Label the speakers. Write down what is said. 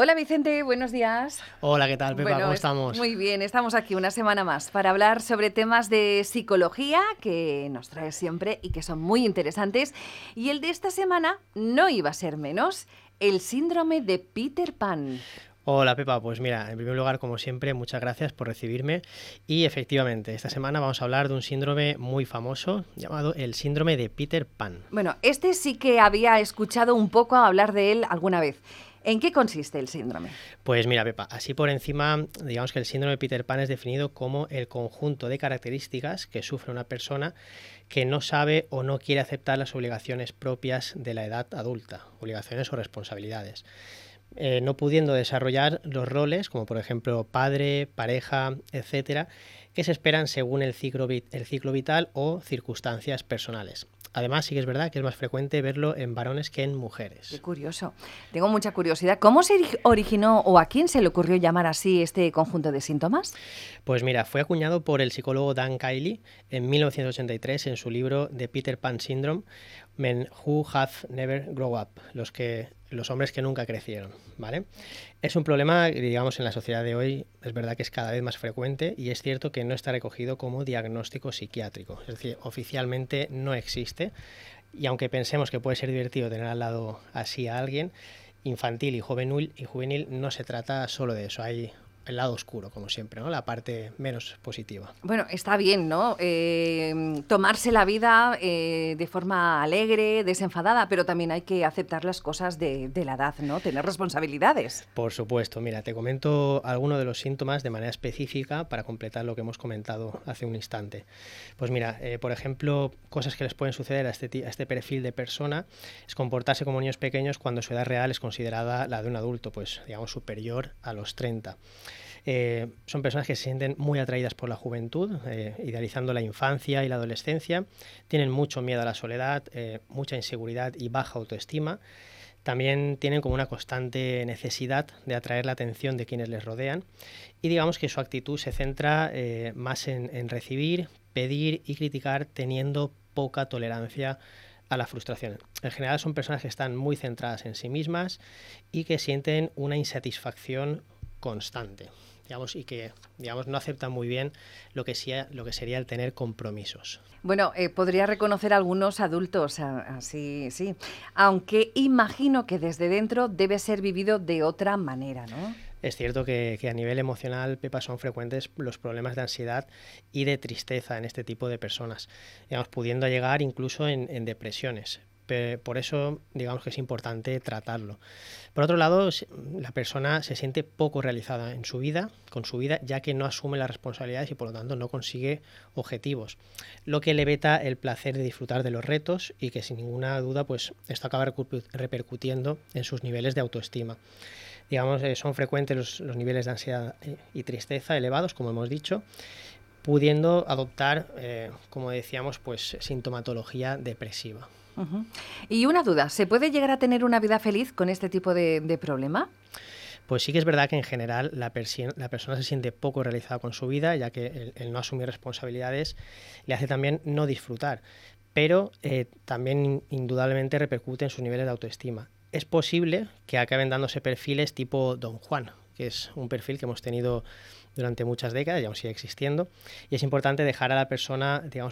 Speaker 1: Hola Vicente, buenos días.
Speaker 2: Hola, ¿qué tal, Pepa? ¿Cómo estamos?
Speaker 1: Muy bien, estamos aquí una semana más para hablar sobre temas de psicología que nos trae siempre y que son muy interesantes. Y el de esta semana no iba a ser menos, el síndrome de Peter Pan.
Speaker 2: Hola Pepa, pues mira, en primer lugar, como siempre, muchas gracias por recibirme. Y efectivamente, esta semana vamos a hablar de un síndrome muy famoso llamado el síndrome de Peter Pan.
Speaker 1: Bueno, este sí que había escuchado un poco hablar de él alguna vez. ¿En qué consiste el síndrome?
Speaker 2: Pues mira, Pepa, así por encima, digamos que el síndrome de Peter Pan es definido como el conjunto de características que sufre una persona que no sabe o no quiere aceptar las obligaciones propias de la edad adulta, obligaciones o responsabilidades. Eh, no pudiendo desarrollar los roles, como por ejemplo padre, pareja, etcétera, que se esperan según el ciclo, el ciclo vital o circunstancias personales. Además, sí que es verdad que es más frecuente verlo en varones que en mujeres.
Speaker 1: Qué curioso. Tengo mucha curiosidad. ¿Cómo se originó o a quién se le ocurrió llamar así este conjunto de síntomas?
Speaker 2: Pues mira, fue acuñado por el psicólogo Dan Kiley en 1983 en su libro The Peter Pan Syndrome, Men Who Have Never Grow Up, los que los hombres que nunca crecieron, ¿vale? Es un problema, digamos, en la sociedad de hoy, es verdad que es cada vez más frecuente y es cierto que no está recogido como diagnóstico psiquiátrico, es decir, oficialmente no existe y aunque pensemos que puede ser divertido tener al lado así a alguien, infantil y juvenil, y juvenil no se trata solo de eso, hay el lado oscuro, como siempre, ¿no? La parte menos positiva.
Speaker 1: Bueno, está bien, ¿no? Eh, tomarse la vida eh, de forma alegre, desenfadada, pero también hay que aceptar las cosas de, la edad, ¿no? Tener responsabilidades.
Speaker 2: Por supuesto. Mira, te comento algunos de los síntomas de manera específica para completar lo que hemos comentado hace un instante. Pues mira, eh, por ejemplo, cosas que les pueden suceder a este, a este perfil de persona es comportarse como niños pequeños cuando su edad real es considerada la de un adulto, pues digamos superior a los 30. Eh, son personas que se sienten muy atraídas por la juventud, eh, idealizando la infancia y la adolescencia, tienen mucho miedo a la soledad, eh, mucha inseguridad y baja autoestima. También tienen como una constante necesidad de atraer la atención de quienes les rodean y digamos que su actitud se centra más en, en recibir, pedir y criticar teniendo poca tolerancia a la frustración. En general son personas que están muy centradas en sí mismas y que sienten una insatisfacción constante digamos, y que digamos, no aceptan muy bien lo que, sea, lo que sería el tener compromisos.
Speaker 1: Bueno, eh, podría reconocer algunos adultos así, sí, aunque imagino que desde dentro debe ser vivido de otra manera, ¿no?
Speaker 2: Es cierto que, a nivel emocional, Pepa, son frecuentes los problemas de ansiedad y de tristeza en este tipo de personas, digamos, pudiendo llegar incluso en depresiones por eso digamos que es importante tratarlo. Por otro lado, la persona se siente poco realizada en su vida, con su vida, ya que no asume las responsabilidades y por lo tanto no consigue objetivos, lo que le veta el placer de disfrutar de los retos y que sin ninguna duda pues esto acaba repercutiendo en sus niveles de autoestima. Digamos, eh, son frecuentes los, niveles de ansiedad eh, y tristeza elevados, como hemos dicho, pudiendo adoptar, eh, como decíamos, pues sintomatología depresiva.
Speaker 1: Y una duda, ¿se puede llegar a tener una vida feliz con este tipo de, problema?
Speaker 2: Pues sí que es verdad que en general la, persona se siente poco realizada con su vida, ya que el, no asumir responsabilidades le hace también no disfrutar, pero eh, también indudablemente repercute en sus niveles de autoestima. Es posible que acaben dándose perfiles tipo Don Juan, que es un perfil que hemos tenido durante muchas décadas y aún sigue existiendo. Y es importante dejar a la persona, digamos,